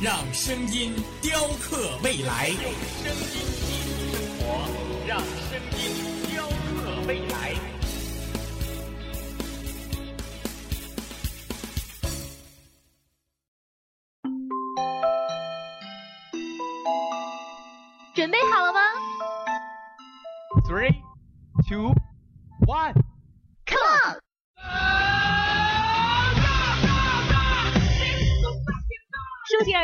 让声音雕刻未来。用声音记录生活，让声音雕刻未来。准备好了吗 Three, two,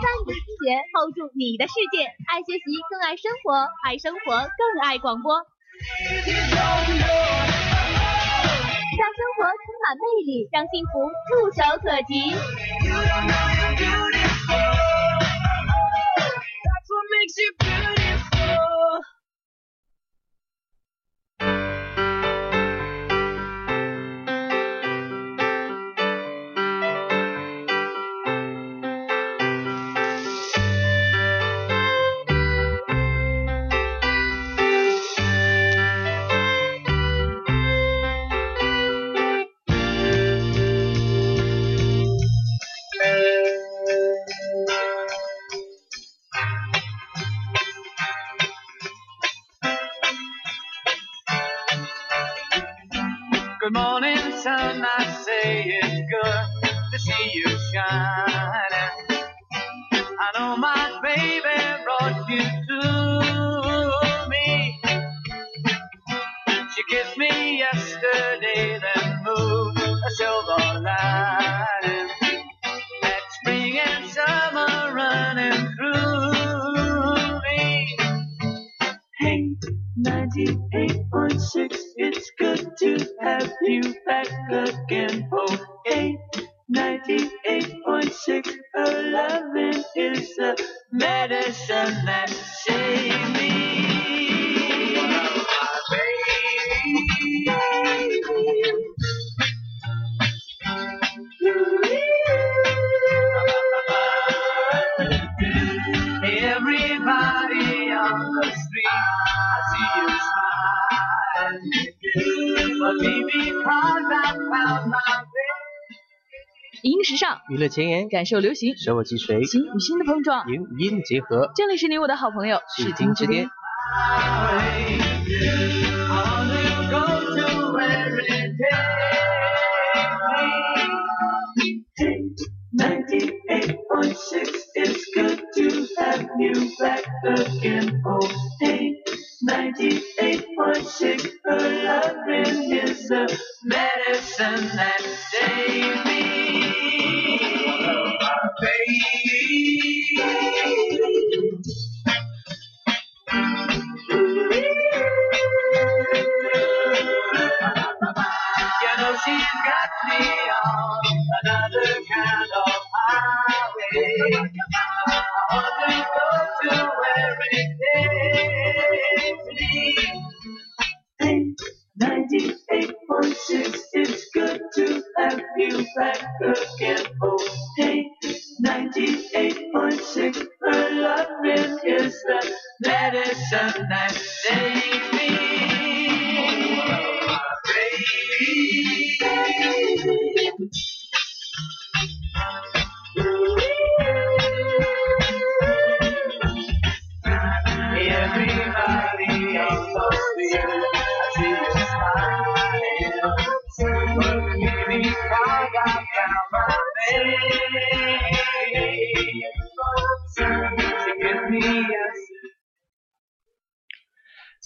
三个心结，hold 住你的世界，爱学习更爱生活，爱生活更爱广播。让生活充满魅力，让幸福触手可及。That's what makes you 乐前沿，感受流行，生活即随，心与心的碰撞。影与音的结合，这里是你我的好朋友视听之巅。98.6, it's good to have you back again. Oh, hey, 98.6, her loving is the medicine that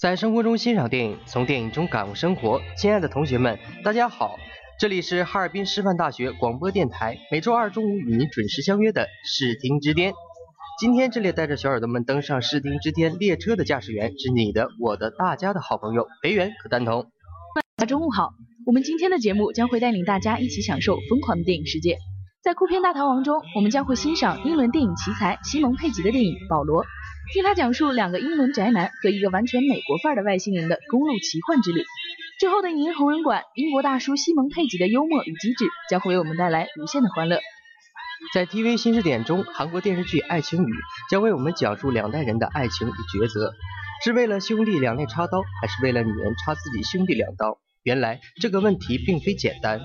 在生活中欣赏电影，从电影中感悟生活。亲爱的同学们，大家好，这里是哈尔滨师范大学广播电台，每周二中午与您准时相约的视听之巅。今天这里带着小耳朵们登上视听之巅列车的驾驶员是你的、我的、大家的好朋友裴元和丹彤。大家中午好，我们今天的节目将会带领大家一起享受疯狂的电影世界。在酷片大逃亡中，我们将会欣赏英伦电影奇才西蒙佩吉的电影《保罗》，听他讲述两个英伦宅男和一个完全美国范儿的外星人的公路奇幻之旅。之后的影音红人馆，英国大叔西蒙佩吉的幽默与机智将会为我们带来无限的欢乐。在 TV 新视点中，韩国电视剧《爱情雨》将为我们讲述两代人的爱情与抉择，是为了兄弟两肋插刀，还是为了女人插自己兄弟两刀？原来这个问题并非简单。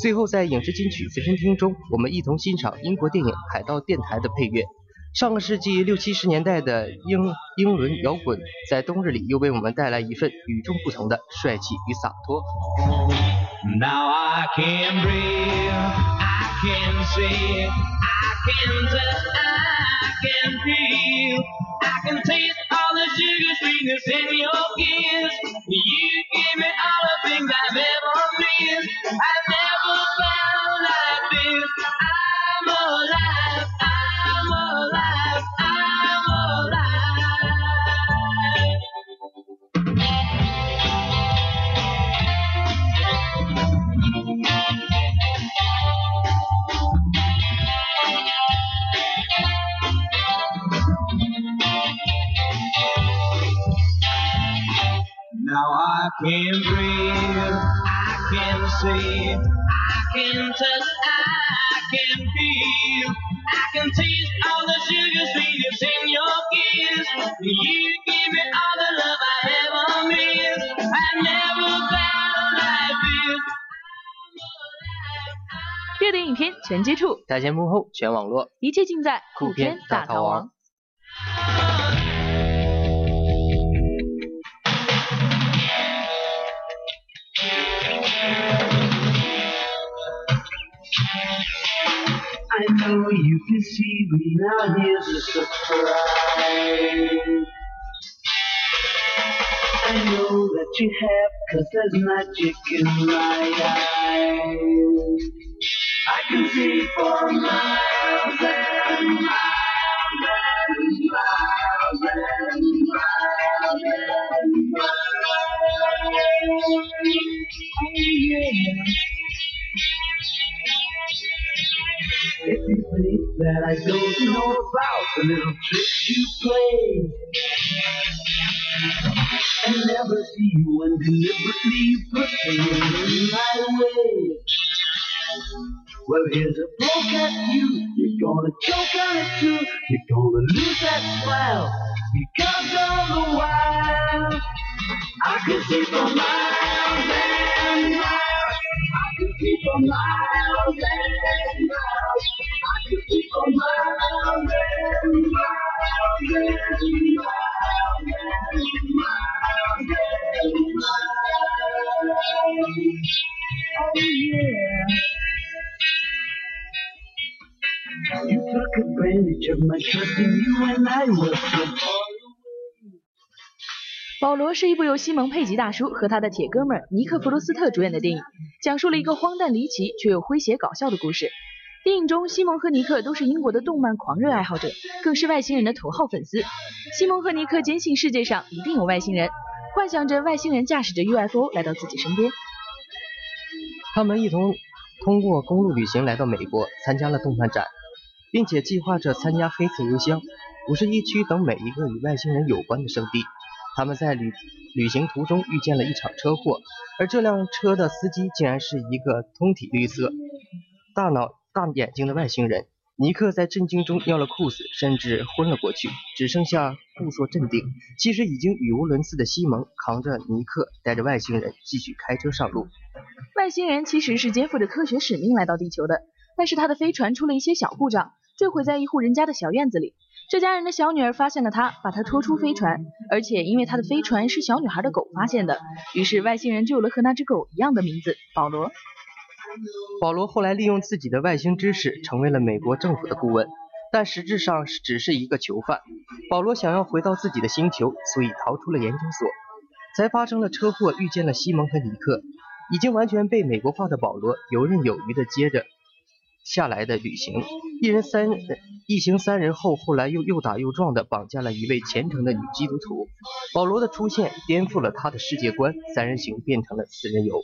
最后，在影视金曲随身听中，我们一同欣赏英国电影《海盗电台》的配乐。上个世纪六七十年代的英英伦摇滚，在冬日里又为我们带来一份与众不同的帅气与洒脱。Now I can breathe, I can see, I can touch, I can feel, I can taste all the sugar sweetness in your kiss. You give me all things I've ever missed. I've never felt like this. I'm alive, I'm alive, I'm alive. Now I can breathe, I see, I can touch, I can feel, I can taste all the sugar sweetness in your kiss. You give me all the love I ever missed. I never felt like this. 热点影片全接触，台前幕后全网络，一切尽在酷片大逃亡。I know you can see me now. Here's a surprise. I know that you have, cause there's magic in my eyes. I can see for miles and miles that I don't know about the little tricks you play and never see you when deliberately you put in my way. Well, here's a poke at you. You're gonna choke on it too. You're gonna lose that smile because of the while. I can see for miles and miles. I can see for miles and miles. 保罗是一部由西蒙佩吉大叔和他的铁哥们尼克弗罗斯特主演的电影，讲述了一个荒诞离奇却又诙谐搞笑的故事。电影中，西蒙和尼克都是英国的动漫狂热爱好者，更是外星人的头号粉丝。西蒙和尼克坚信世界上一定有外星人，幻想着外星人驾驶着 UFO 来到自己身边。他们一同通过公路旅行来到美国，参加了动漫展，并且计划着参加黑色邮箱、五十一区等每一个与外星人有关的圣地。他们在旅旅行途中遇见了一场车祸，而这辆车的司机竟然是一个通体绿色、大脑大眼睛的外星人。尼克在震惊中尿了裤子，甚至昏了过去，只剩下故作镇定。其实已经语无伦次的西蒙扛着尼克，带着外星人继续开车上路。外星人其实是肩负着科学使命来到地球的，但是他的飞船出了一些小故障，坠毁在一户人家的小院子里。这家人的小女儿发现了他，把他拖出飞船，而且因为他的飞船是小女孩的狗发现的，于是外星人就有了和那只狗一样的名字——保罗。保罗后来利用自己的外星知识，成为了美国政府的顾问，但实质上只是一个囚犯。保罗想要回到自己的星球，所以逃出了研究所。才发生了车祸，遇见了西蒙和尼克。已经完全被美国化的保罗游刃有余的接着下来的旅行，一人三一行三人后，后来又又打又撞的绑架了一位虔诚的女基督徒。保罗的出现颠覆了他的世界观，三人行变成了四人游。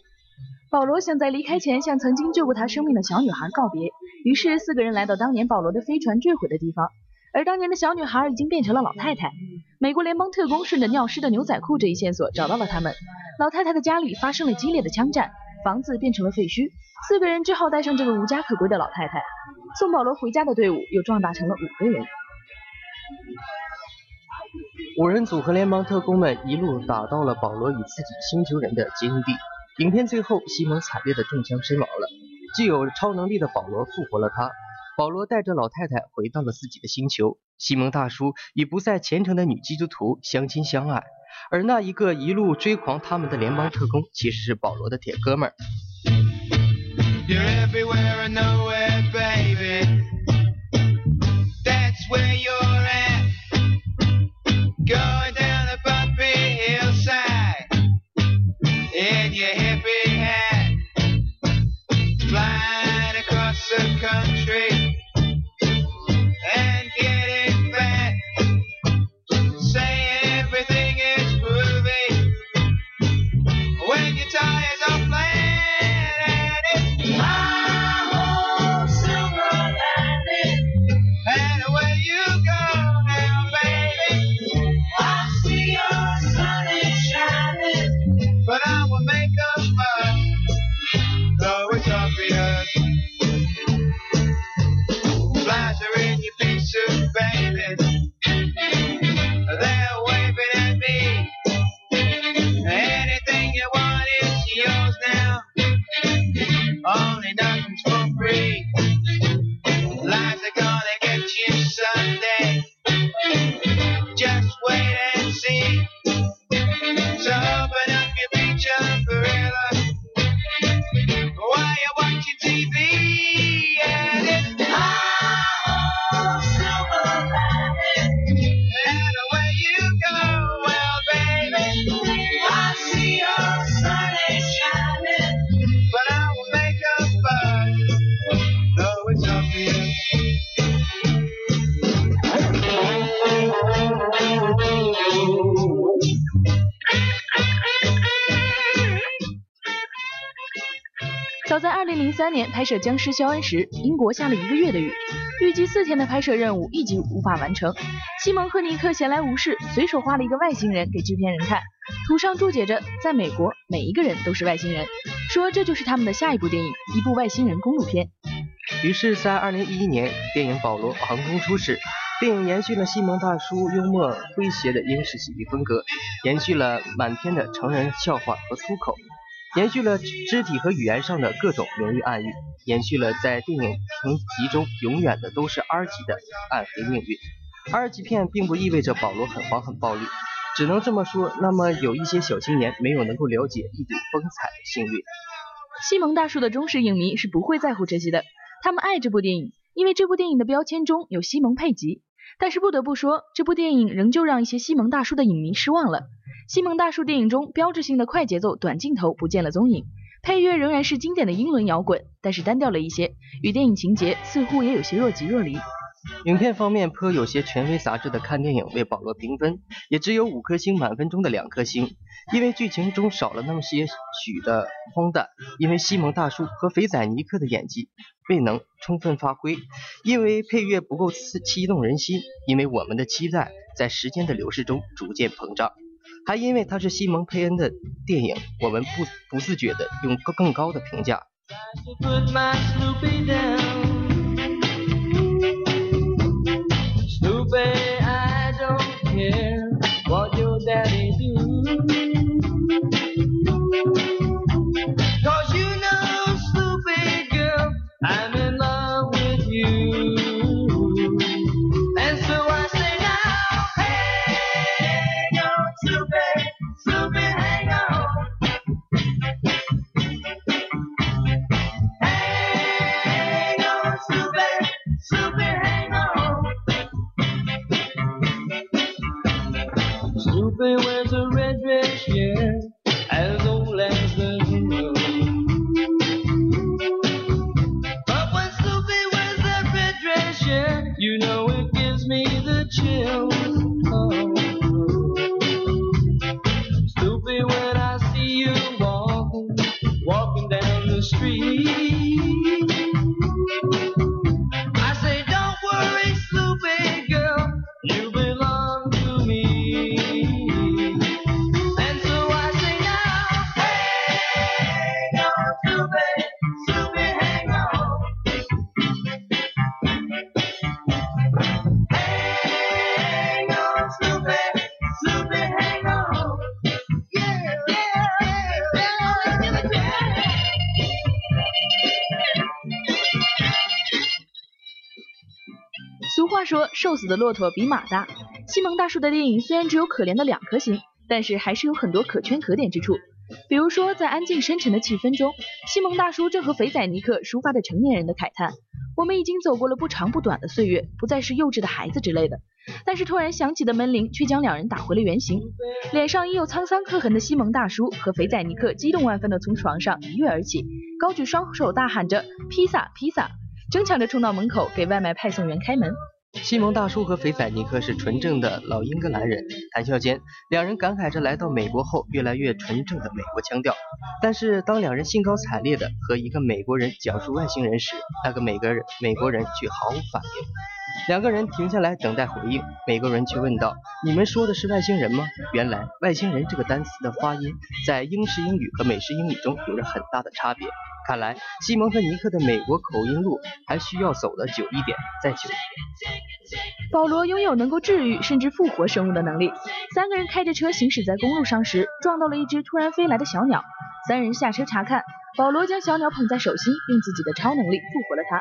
保罗想在离开前向曾经救过他生命的小女孩告别，于是四个人来到当年保罗的飞船坠毁的地方，而当年的小女孩已经变成了老太太。美国联邦特工顺着尿湿的牛仔裤这一线索找到了他们。老太太的家里发生了激烈的枪战，房子变成了废墟，四个人只好带上这个无家可归的老太太。送保罗回家的队伍又壮大成了五个人。五人组和联邦特工们一路打到了保罗与自己星球人的接应地。影片最后，西蒙惨烈的中枪身亡了。具有超能力的保罗复活了他。保罗带着老太太回到了自己的星球。西蒙大叔与不再虔诚的女基督徒相亲相爱。而那一个一路追狂他们的联邦特工，其实是保罗的铁哥们儿。your hippie hat, flying across the country. And 三年拍摄僵尸肖恩时，英国下了一个月的雨，预计四天的拍摄任务一直无法完成。西蒙和尼克闲来无事，随手画了一个外星人给制片人看，图上注解着“在美国，每一个人都是外星人”，说这就是他们的下一部电影，一部外星人公路片。于是，在二零一一年，电影《保罗》横空出世。电影延续了西蒙大叔幽默诙谐的英式喜剧风格，延续了满篇的成人笑话和粗口。延续了肢体和语言上的各种明喻暗喻，延续了在电影评级中永远的都是 R 级的暗黑命运。R 级片并不意味着保罗很黄很暴力，只能这么说。那么有一些小青年没有能够了解一睹风采的幸运。西蒙大叔的忠实影迷是不会在乎这些的，他们爱这部电影，因为这部电影的标签中有西蒙佩吉。但是不得不说，这部电影仍旧让一些西蒙大叔的影迷失望了。西蒙大叔电影中标志性的快节奏短镜头不见了踪影，配乐仍然是经典的英伦摇滚，但是单调了一些，与电影情节似乎也有些若即若离。影片方面颇有些权威杂志的看电影为保罗评分，也只有五颗星满分中的两颗星，因为剧情中少了那么些许的荒诞，因为西蒙大叔和肥仔尼克的演技未能充分发挥，因为配乐不够刺激动人心，因为我们的期待在时间的流逝中逐渐膨胀，还因为它是西蒙佩恩的电影，我们不不自觉的用更更高的评价。Street. 死的骆驼比马大。西蒙大叔的电影虽然只有可怜的两颗星，但是还是有很多可圈可点之处。比如说，在安静深沉的气氛中，西蒙大叔正和肥仔尼克抒发着成年人的慨叹：“我们已经走过了不长不短的岁月，不再是幼稚的孩子之类的。”但是突然响起的门铃却将两人打回了原形。脸上已有沧桑刻痕的西蒙大叔和肥仔尼克激动万分地从床上一跃而起，高举双手大喊着“披萨，披萨”，争抢着冲到门口给外卖派送员开门。西蒙大叔和肥仔尼克是纯正的老英格兰人，谈笑间，两人感慨着来到美国后越来越纯正的美国腔调。但是当两人兴高采烈地和一个美国人讲述外星人时，那个美国人美国人却毫无反应。两个人停下来等待回应，美国人却问道：“你们说的是外星人吗？”原来“外星人”这个单词的发音在英式英语和美式英语中有着很大的差别。看来西蒙和尼克的美国口音路还需要走得久一点，再久一点。保罗拥有能够治愈甚至复活生物的能力。三个人开着车行驶在公路上时，撞到了一只突然飞来的小鸟。三人下车查看，保罗将小鸟捧在手心，用自己的超能力复活了它。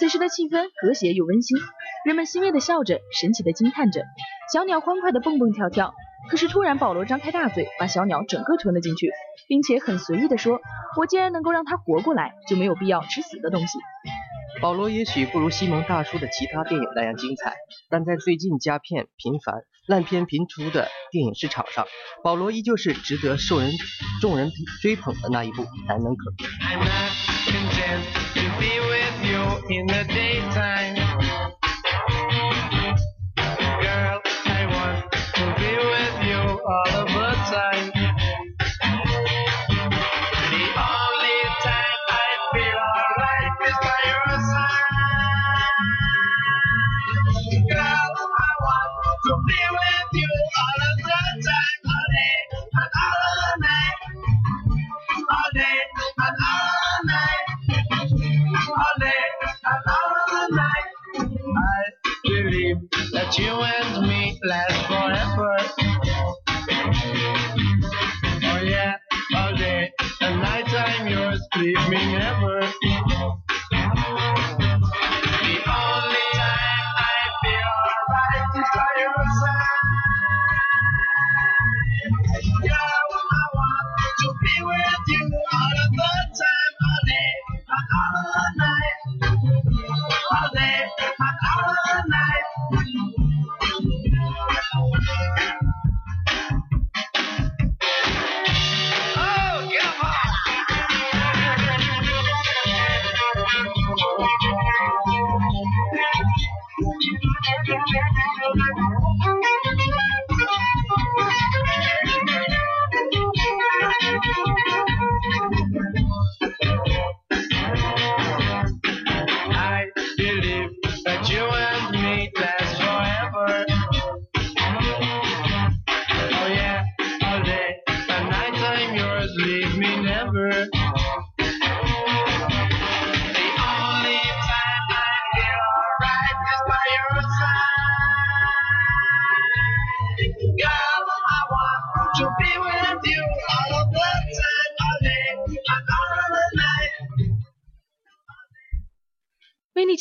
此时的气氛和谐又温馨，人们欣慰的笑着，神奇的惊叹着。小鸟欢快的蹦蹦跳跳。可是突然，保罗张开大嘴，把小鸟整个吞了进去，并且很随意的说：“我既然能够让它活过来，就没有必要吃死的东西。”保罗也许不如西蒙大叔的其他电影那样精彩，但在最近佳片频繁、烂片频出的电影市场上，保罗依旧是值得受人众人追捧的那一部，难能可贵。In the daytime.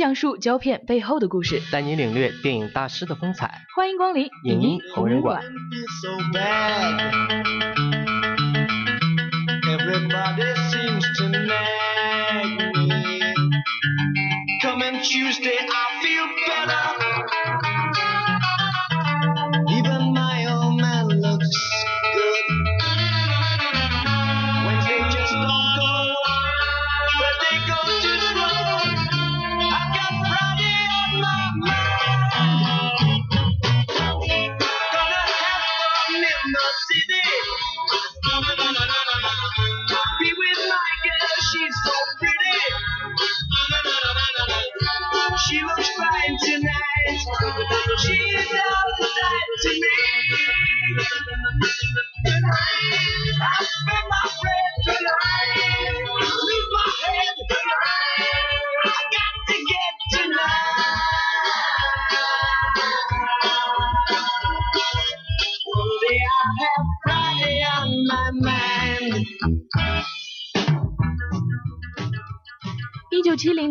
讲述胶片背后的故事，带你领略电影大师的风采。欢迎光临影音同人馆。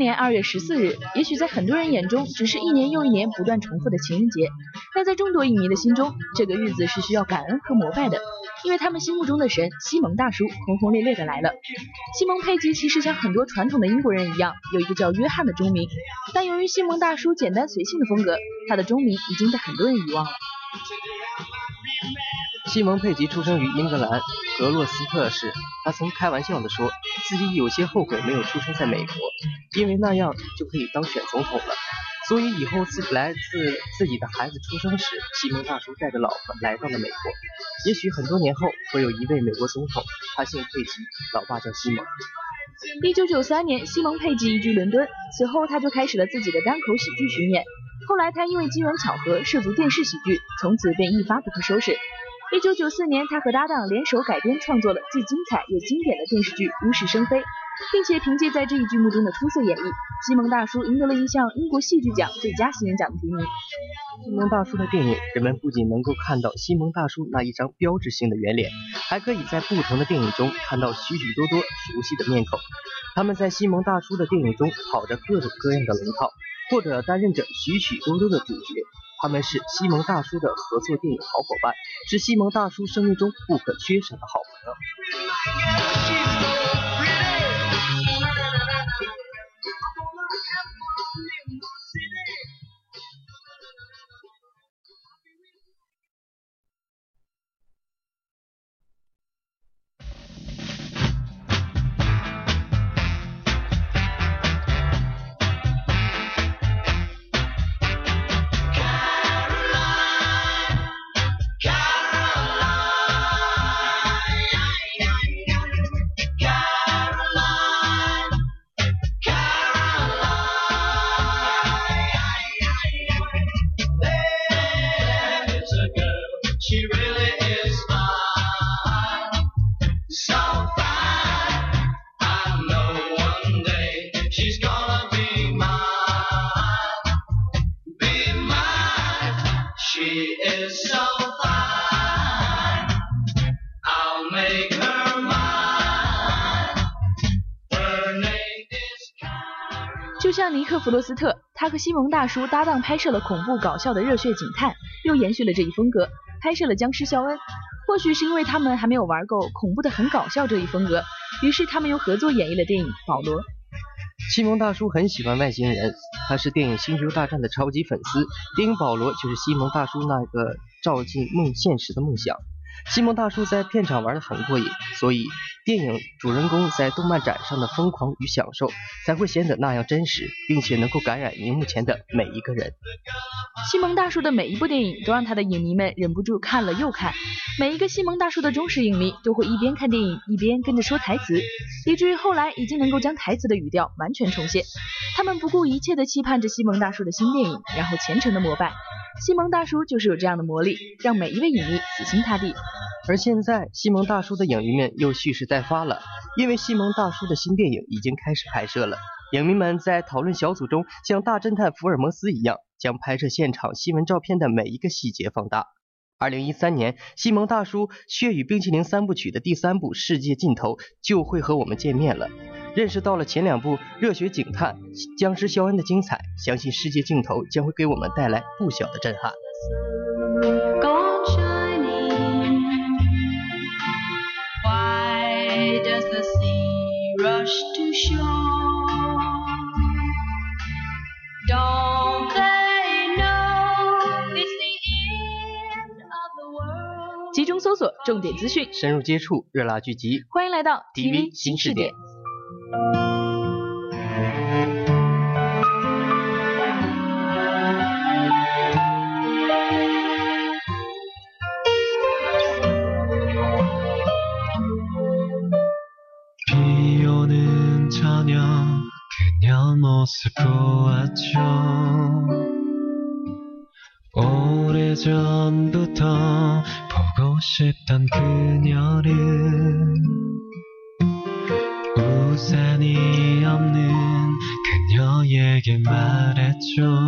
年二月十四日，也许在很多人眼中只是一年又一年不断重复的情人节，但在众多影迷的心中，这个日子是需要感恩和膜拜的，因为他们心目中的神西蒙大叔轰轰烈烈的来了。西蒙佩吉其实像很多传统的英国人一样，有一个叫约翰的中名，但由于西蒙大叔简单随性的风格，他的中名已经被很多人遗忘了。西蒙佩吉出生于英格兰格洛斯特市，他曾开玩笑地说自己有些后悔没有出生在美国，因为那样就可以当选总统了。所以以后自来自自己的孩子出生时，西蒙大叔带着老婆来到了美国。也许很多年后会有一位美国总统，他姓佩吉，老爸叫西蒙。一九九三年，西蒙佩吉移居伦敦，此后他就开始了自己的单口喜剧巡演。后来他因为机缘巧合涉足电视喜剧，从此便一发不可收拾。一九九四年，他和搭档联手改编创作了既精彩又经典的电视剧《无事生非》，并且凭借在这一剧目中的出色演绎，西蒙大叔赢得了一项英国戏剧奖最佳新人奖的提名。西蒙大叔的电影，人们不仅能够看到西蒙大叔那一张标志性的圆脸，还可以在不同的电影中看到许许多多熟悉的面孔。他们在西蒙大叔的电影中跑着各种各样的龙套，或者担任着许许多多的主角。他们是西蒙大叔的合作电影好伙伴，是西蒙大叔生命中不可缺少的好朋友。尼克·弗罗斯特，他和西蒙大叔搭档拍摄了恐怖搞笑的《热血警探》，又延续了这一风格，拍摄了《僵尸肖恩》。或许是因为他们还没有玩够恐怖的很搞笑这一风格，于是他们又合作演绎了电影《保罗》。西蒙大叔很喜欢外星人，他是电影《星球大战》的超级粉丝。电影《保罗》就是西蒙大叔那个照进梦现实的梦想。西蒙大叔在片场玩得很过瘾，所以电影主人公在动漫展上的疯狂与享受才会显得那样真实，并且能够感染荧幕前的每一个人。西蒙大叔的每一部电影都让他的影迷们忍不住看了又看，每一个西蒙大叔的忠实影迷都会一边看电影一边跟着说台词，以至于后来已经能够将台词的语调完全重现。他们不顾一切的期盼着西蒙大叔的新电影，然后虔诚的膜拜。西蒙大叔就是有这样的魔力，让每一位影迷死心塌地。而现在，西蒙大叔的影迷们又蓄势待发了，因为西蒙大叔的新电影已经开始拍摄了。影迷们在讨论小组中，像大侦探福尔摩斯一样，将拍摄现场新闻照片的每一个细节放大。二零一三年，西蒙大叔《血与冰淇淋》三部曲的第三部《世界尽头》就会和我们见面了。认识到了前两部《热血警探》《僵尸肖恩》的精彩，相信《世界尽头》将会给我们带来不小的震撼。集中搜索，重点资讯，深入接触，热辣剧集。欢迎来到 TV 新视新视点 모습 보았죠. 오래전부터 보고 싶던 그녀를 우산이 없는 그녀에게 말했죠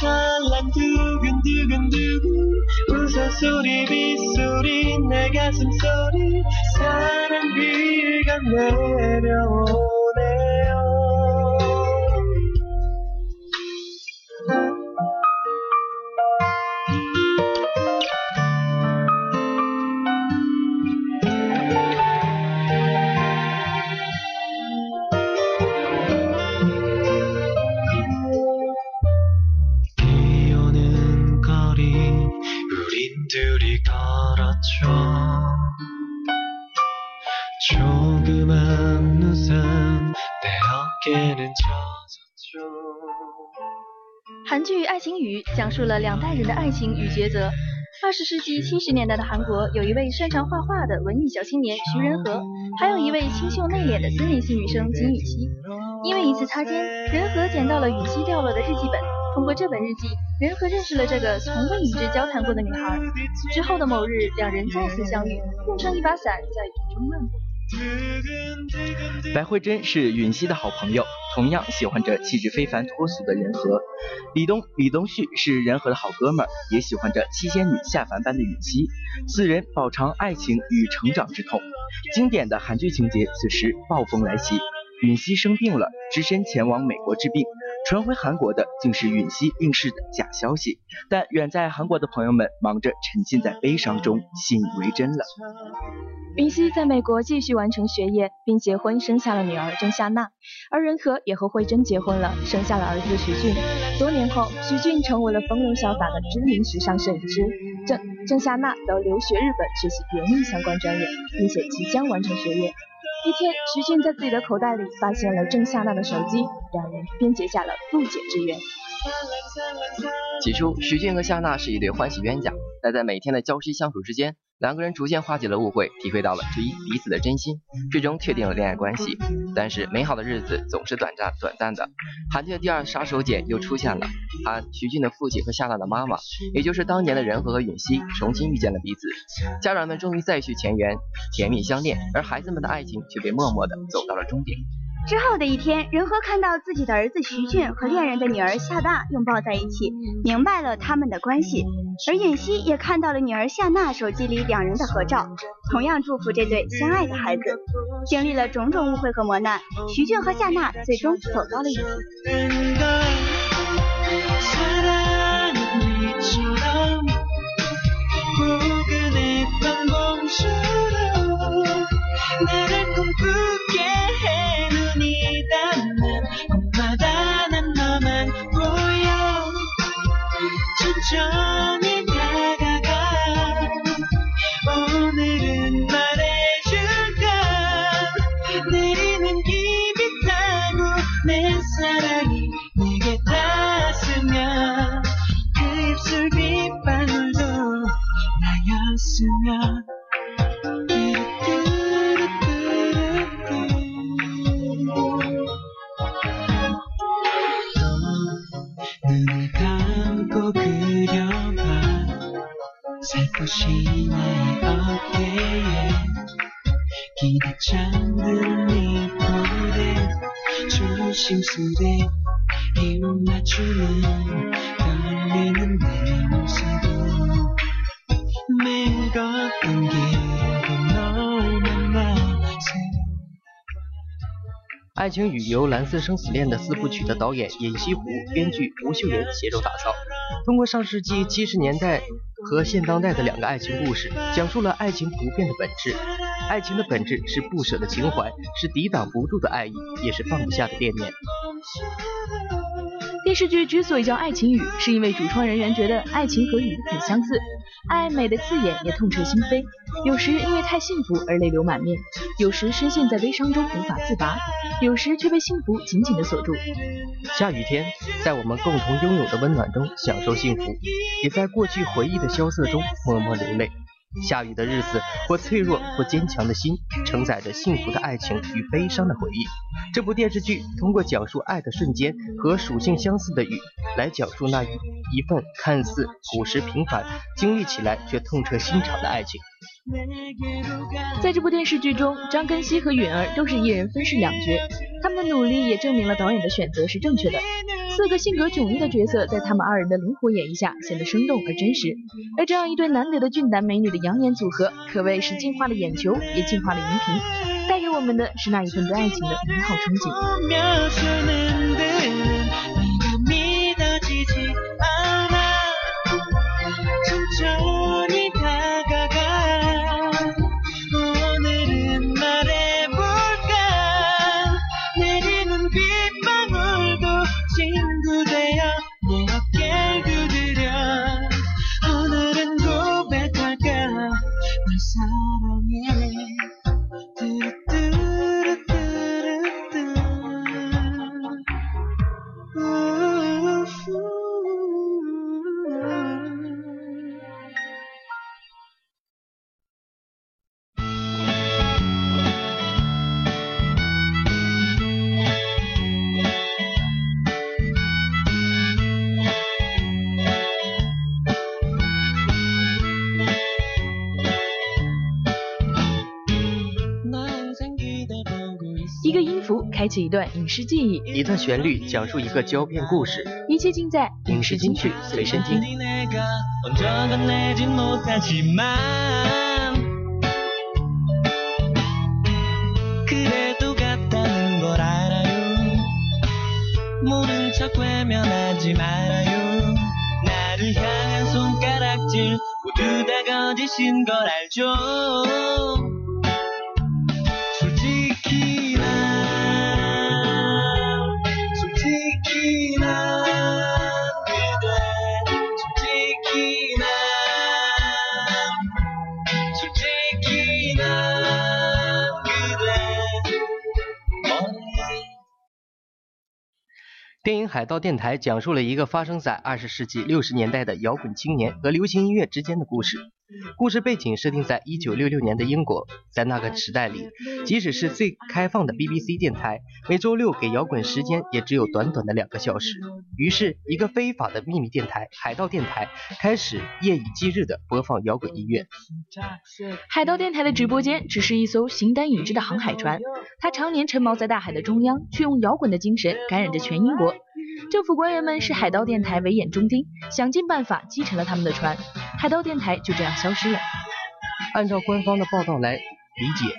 살랑살랑살랑 두근두근두근 웃어소리 빗소리 내 가슴 소리 사랑 비가 내려오 述了两代人的爱情与抉择。二十世纪七十年代的韩国，有一位擅长画画的文艺小青年徐仁和，还有一位清秀内敛的森林系女生金允熙。因为一次擦肩，仁和捡到了允熙掉落的日记本。通过这本日记，仁和认识了这个从未与之交谈过的女孩。之后的某日，两人再次相遇，共撑一把伞，在雨中漫步。白慧珍是允熙的好朋友，同样喜欢着气质非凡脱俗的仁和。李东李东旭是仁和的好哥们儿，也喜欢着七仙女下凡般的允熙。四人饱尝爱情与成长之痛。经典的韩剧情节，此时暴风来袭，允熙生病了，只身前往美国治病。传回韩国的竟是允熙病逝的假消息，但远在韩国的朋友们忙着沉浸在悲伤中，信以为真了。允熙在美国继续完成学业，并结婚生下了女儿郑夏娜，而仁和也和慧珍结婚了，生下了儿子徐俊。多年后，徐俊成为了风流潇洒的知名时尚摄影师，郑郑夏娜则留学日本学习园艺相关专业，并且即将完成学业。一天，徐俊在自己的口袋里发现了郑夏娜的手机，两人便结下了不解之缘。起初，徐俊和夏娜是一对欢喜冤家，但在每天的朝夕相处之间，两个人逐渐化解了误会，体会到了对于彼此的真心，最终确定了恋爱关系。但是美好的日子总是短暂短暂的，韩剧的第二杀手锏又出现了，韩徐俊的父亲和夏娜的妈妈，也就是当年的仁和和允熙，重新遇见了彼此，家长们终于再续前缘，甜蜜相恋，而孩子们的爱情却被默默的走到了终点。之后的一天，仁和看到自己的儿子徐俊和恋人的女儿夏娜拥抱在一起，明白了他们的关系。而尹熙也看到了女儿夏娜手机里两人的合照，同样祝福这对相爱的孩子。经历了种种误会和磨难，徐俊和夏娜最终走到了一起。시 나의 어깨에 기대 잠든 네 볼에 조심스레 힘 맞추는 떨리는 내 모습도 매일 걷던 길도 널 만나 《爱情雨》由《蓝色生死恋》的四部曲的导演尹锡湖、编剧吴秀妍携手打造，通过上世纪七十年代 和现当代的两个爱情故事，讲述了爱情不变的本质。爱情的本质是不舍的情怀，是抵挡不住的爱意，也是放不下的惦念。电视剧之所以叫《爱情雨》，是因为主创人员觉得爱情和雨很相似。爱美的刺眼，也痛彻心扉。有时因为太幸福而泪流满面，有时深陷在悲伤中无法自拔，有时却被幸福紧紧的锁住。下雨天，在我们共同拥有的温暖中享受幸福，也在过去回忆的萧瑟中默默流泪。下雨的日子，或脆弱或坚强的心，承载着幸福的爱情与悲伤的回忆。这部电视剧通过讲述爱的瞬间和属性相似的雨，来讲述那一一份看似朴实平凡，经历起来却痛彻心肠的爱情。在这部电视剧中，张根熙和允儿都是一人分饰两角，他们的努力也证明了导演的选择是正确的。四个性格迥异的角色，在他们二人的灵活演绎下，显得生动而真实。而这样一对难得的俊男美女的养眼组合，可谓是净化了眼球，也净化了荧屏，带给我们的是那一份对爱情的美好憧憬。开启一段影视记忆，一段旋律讲述一个胶片故事，一切尽在影视金曲。随身听。电影《海盗电台》讲述了一个发生在二十世纪六十年代的摇滚青年和流行音乐之间的故事。故事背景设定在一九六六年的英国，在那个时代里，即使是最开放的 BBC 电台，每周六给摇滚时间也只有短短的两个小时。于是，一个非法的秘密电台——海盗电台，开始夜以继日地播放摇滚音乐。海盗电台的直播间只是一艘形单影只的航海船，它常年沉锚在大海的中央，却用摇滚的精神感染着全英国。政府官员们视海盗电台为眼中钉，想尽办法击沉了他们的船，海盗电台就这样消失了。按照官方的报道来理解，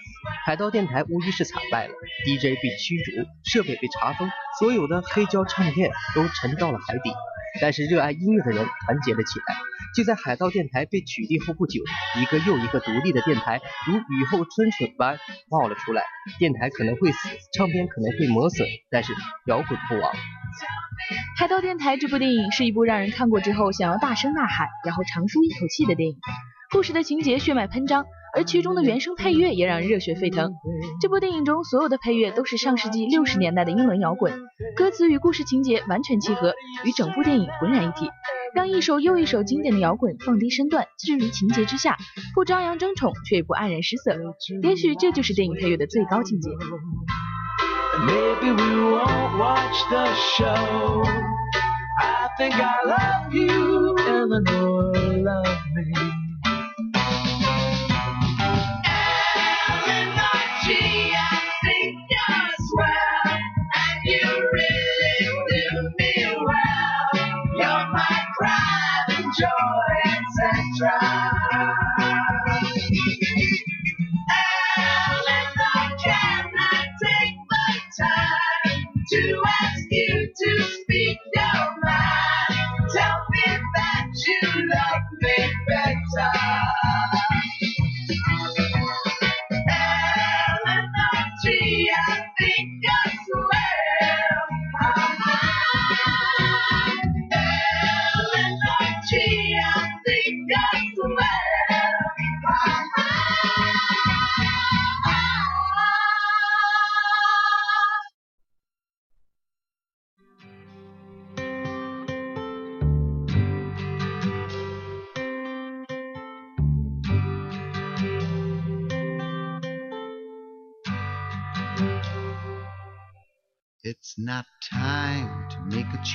海盗电台无疑是惨败了，DJ 被驱逐，设备被查封，所有的黑胶唱片都沉到了海底。但是热爱音乐的人团结了起来。就在海盗电台被取缔后不久，一个又一个独立的电台如雨后春笋般冒了出来。电台可能会死，唱片可能会磨损，但是摇滚不亡。《海盗电台》这部电影是一部让人看过之后想要大声呐喊，然后长舒一口气的电影。故事的情节血脉喷张，而其中的原声配乐也让人热血沸腾。这部电影中所有的配乐都是上世纪六十年代的英伦摇滚，歌词与故事情节完全契合，与整部电影浑然一体，让一首又一首经典的摇滚放低身段，置于情节之下，不张扬争宠，却也不黯然失色。也许这就是电影配乐的最高境界。Maybe we won't watch the show. I think I love you,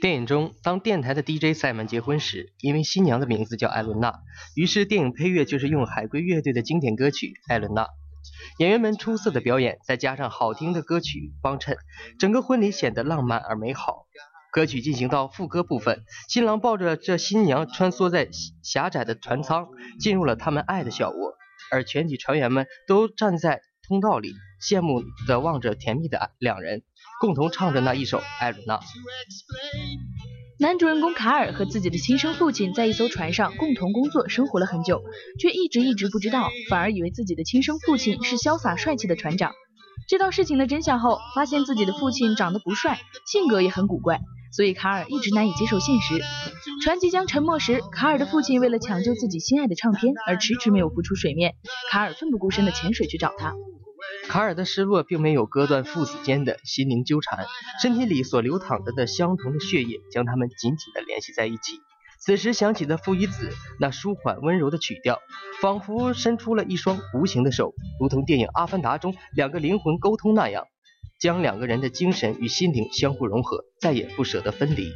电影中，当电台的 DJ 塞门结婚时，因为新娘的名字叫艾伦娜，于是电影配乐就是用海龟乐队的经典歌曲《艾伦娜》。演员们出色的表演，再加上好听的歌曲帮衬，整个婚礼显得浪漫而美好。歌曲进行到副歌部分，新郎抱着这新娘穿梭在狭窄的船舱，进入了他们爱的小窝，而全体船员们都站在通道里，羡慕地望着甜蜜的两人，共同唱着那一首《艾伦娜》。男主人公卡尔和自己的亲生父亲在一艘船上共同工作生活了很久，却一直一直不知道，反而以为自己的亲生父亲是潇洒帅气的船长。知道事情的真相后，发现自己的父亲长得不帅，性格也很古怪，所以卡尔一直难以接受现实。船即将沉没时，卡尔的父亲为了抢救自己心爱的唱片而迟迟没有浮出水面，卡尔奋不顾身地潜水去找他。卡尔的失落并没有割断父子间的心灵纠缠，身体里所流淌着的相同的血液将他们紧紧地联系在一起。此时响起的父与子那舒缓温柔的曲调，仿佛伸出了一双无形的手，如同电影《阿凡达》中两个灵魂沟通那样，将两个人的精神与心灵相互融合，再也不舍得分离。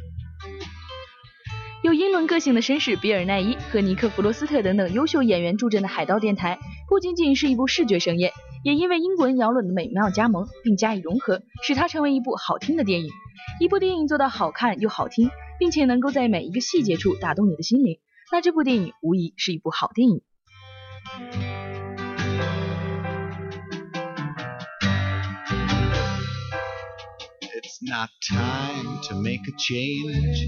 英伦个性的绅士比尔奈伊和尼克·弗罗斯特等等优秀演员助阵的《海盗电台》，不仅仅是一部视觉盛宴，也因为英文摇滚的美妙加盟并加以融合，使它成为一部好听的电影。一部电影做到好看又好听，并且能够在每一个细节处打动你的心灵，那这部电影无疑是一部好电影。It's not time to make a change.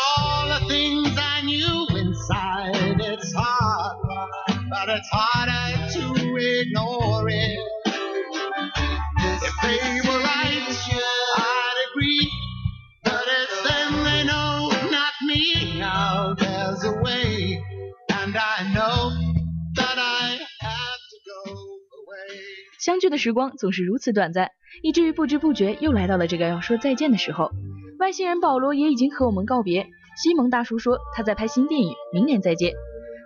it's harder to ignore it. If they were right, I'd agree. But it's them they know, not me. Now there's a way, and I know that I have to go away. 相聚的时光总是如此短暂，以至于不知不觉又来到了这个要说再见的时候。外星人保罗也已经和我们告别。西蒙大叔说他在拍新电影，明年再见。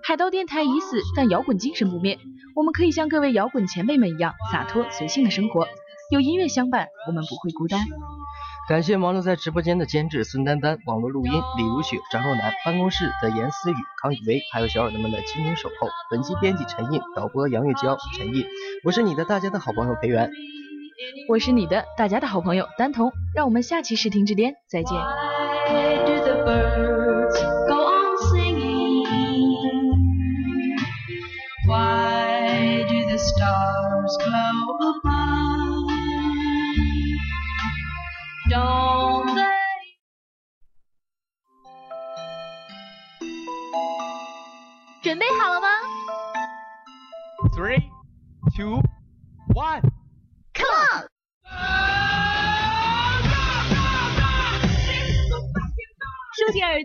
海盗电台已死，但摇滚精神不灭。我们可以像各位摇滚前辈们一样洒脱随性的生活，有音乐相伴，我们不会孤单。感谢忙碌在直播间的监制孙丹丹、网络录音李如雪、张若楠、办公室的严思雨、康雨薇，还有小耳朵们的亲情守候。本期编辑陈印，导播杨月娇、陈印，我是你的大家的好朋友裴元。我是你的大家的好朋友丹彤，让我们下期视听之巅再见。Why do the stars glow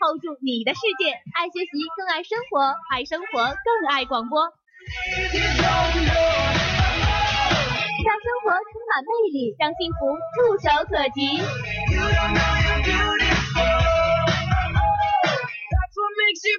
，hold 住你的世界。爱学习，更爱生活，爱生活，更爱广播。让生活充满魅力，让幸福触手可及。That's what makes you